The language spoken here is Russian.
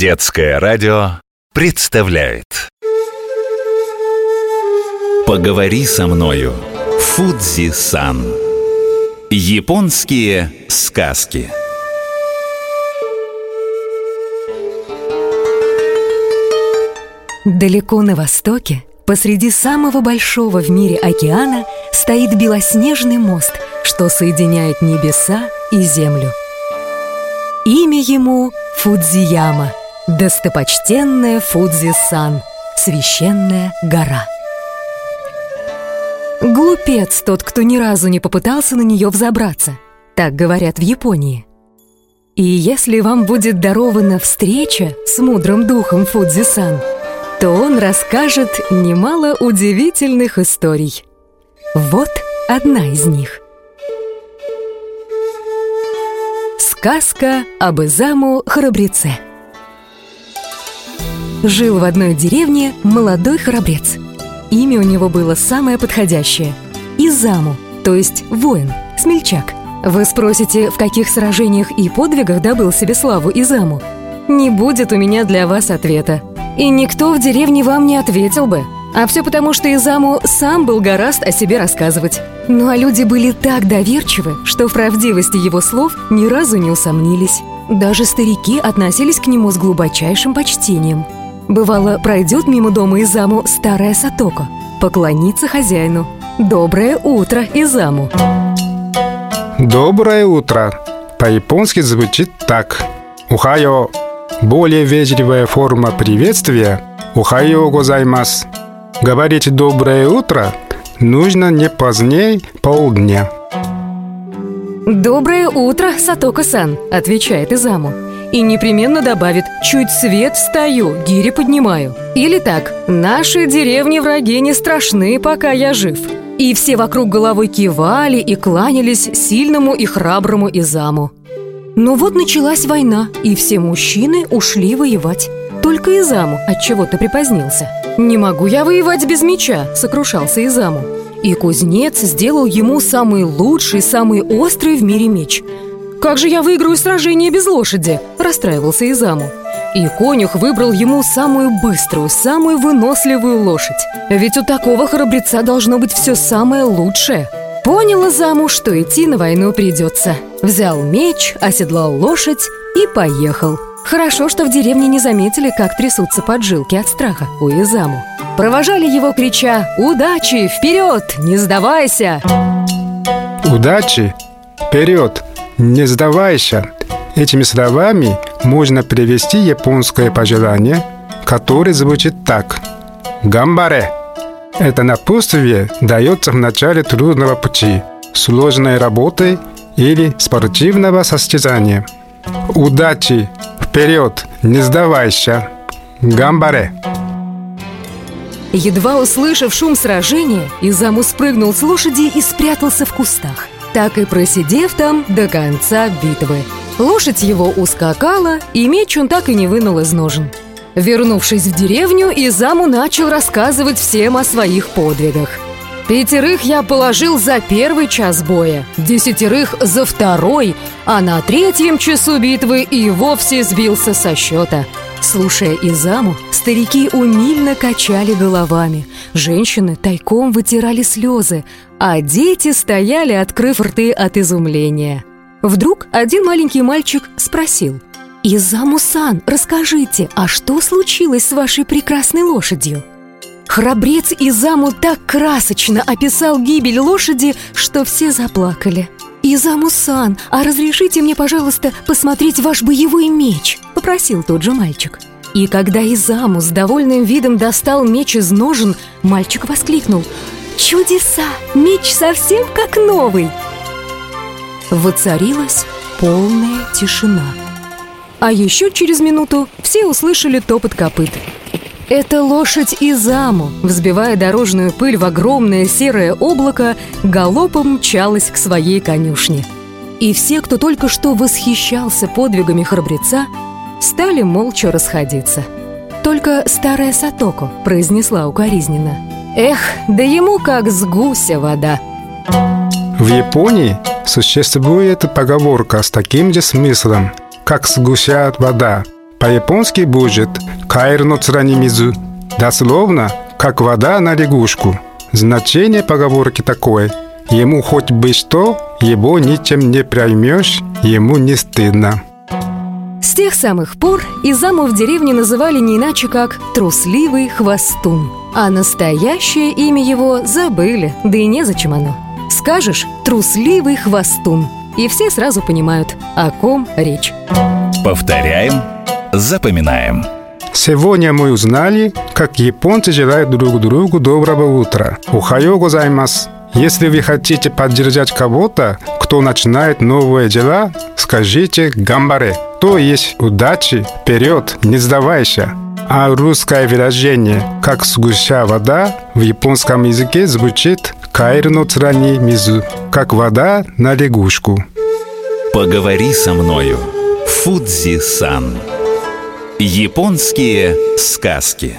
Детское радио представляет. Поговори со мною. Фудзи-сан Японские сказки. Далеко на востоке, посреди самого большого в мире океана, стоит белоснежный мост, что соединяет небеса и землю. Имя ему Фудзияма, достопочтенная Фудзи-сан, священная гора. Глупец тот, кто ни разу не попытался на нее взобраться, так говорят в Японии. И если вам будет дарована встреча с мудрым духом Фудзи-сан, то он расскажет немало удивительных историй. Вот одна из них – Сказка об Изаму храбреце Жил в одной деревне молодой храбрец. Имя у него было самое подходящее – Изаму, то есть воин, смельчак. Вы спросите, в каких сражениях и подвигах добыл себе славу Изаму? Не будет у меня для вас ответа. И никто в деревне вам не ответил бы – а все потому, что Изаму сам был гораст о себе рассказывать. Ну а люди были так доверчивы, что в правдивости его слов ни разу не усомнились. Даже старики относились к нему с глубочайшим почтением. Бывало, пройдет мимо дома Изаму старая Сатоко, поклонится хозяину. «Доброе утро, Изаму!» Доброе утро. По-японски звучит так. Ухайо. Более вежливая форма приветствия. Ухайо гозаймас. Говорить «доброе утро» нужно не позднее полдня. «Доброе утро, Сатока-сан», — отвечает Изаму. И непременно добавит «чуть свет встаю, гири поднимаю». Или так «наши деревни враги не страшны, пока я жив». И все вокруг головой кивали и кланялись сильному и храброму Изаму. Но вот началась война, и все мужчины ушли воевать. Только Изаму от чего-то припозднился. «Не могу я воевать без меча», — сокрушался Изаму. И кузнец сделал ему самый лучший, самый острый в мире меч. «Как же я выиграю сражение без лошади?» – расстраивался Изаму. И конюх выбрал ему самую быструю, самую выносливую лошадь. Ведь у такого храбреца должно быть все самое лучшее. Понял Изаму, что идти на войну придется. Взял меч, оседлал лошадь и поехал – Хорошо, что в деревне не заметили, как трясутся поджилки от страха у Изаму. Провожали его, крича «Удачи! Вперед! Не сдавайся!» Удачи! Вперед! Не сдавайся! Этими словами можно привести японское пожелание, которое звучит так. Гамбаре! Это напутствие дается в начале трудного пути, сложной работы или спортивного состязания. Удачи! Вперед! Не сдавайся! Гамбаре! Едва услышав шум сражения, Изаму спрыгнул с лошади и спрятался в кустах, так и просидев там до конца битвы. Лошадь его ускакала, и меч он так и не вынул из ножен. Вернувшись в деревню, Изаму начал рассказывать всем о своих подвигах – Пятерых я положил за первый час боя, десятерых за второй, а на третьем часу битвы и вовсе сбился со счета. Слушая Изаму, старики умильно качали головами, женщины тайком вытирали слезы, а дети стояли, открыв рты от изумления. Вдруг один маленький мальчик спросил – «Изаму-сан, расскажите, а что случилось с вашей прекрасной лошадью?» Храбрец Изаму так красочно описал гибель лошади, что все заплакали. «Изаму-сан, а разрешите мне, пожалуйста, посмотреть ваш боевой меч?» – попросил тот же мальчик. И когда Изаму с довольным видом достал меч из ножен, мальчик воскликнул «Чудеса! Меч совсем как новый!» Воцарилась полная тишина. А еще через минуту все услышали топот копыт – это лошадь Изаму, взбивая дорожную пыль в огромное серое облако, галопом мчалась к своей конюшне. И все, кто только что восхищался подвигами храбреца, стали молча расходиться. Только старая Сатоко произнесла укоризненно. «Эх, да ему как с гуся вода!» В Японии существует поговорка с таким же смыслом, как с гуся вода – По-японски будет «кайрно црани мизу». Дословно, как вода на лягушку. Значение поговорки такое. Ему хоть бы что, его ничем не проймешь, ему не стыдно. С тех самых пор Изаму в деревне называли не иначе, как «трусливый хвостун». А настоящее имя его забыли, да и незачем оно. Скажешь «трусливый хвостун», и все сразу понимают, о ком речь. Повторяем, запоминаем. Сегодня мы узнали, как японцы желают друг другу доброго утра. Ухайо гозаймас. Если вы хотите поддержать кого-то, кто начинает новые дела, скажите «гамбаре», то есть «удачи», «вперед», «не сдавайся». А русское выражение «как сгуща вода» в японском языке звучит «кайрно црани мизу», как вода на лягушку. Поговори со мною. Фудзи-сан. Японские сказки.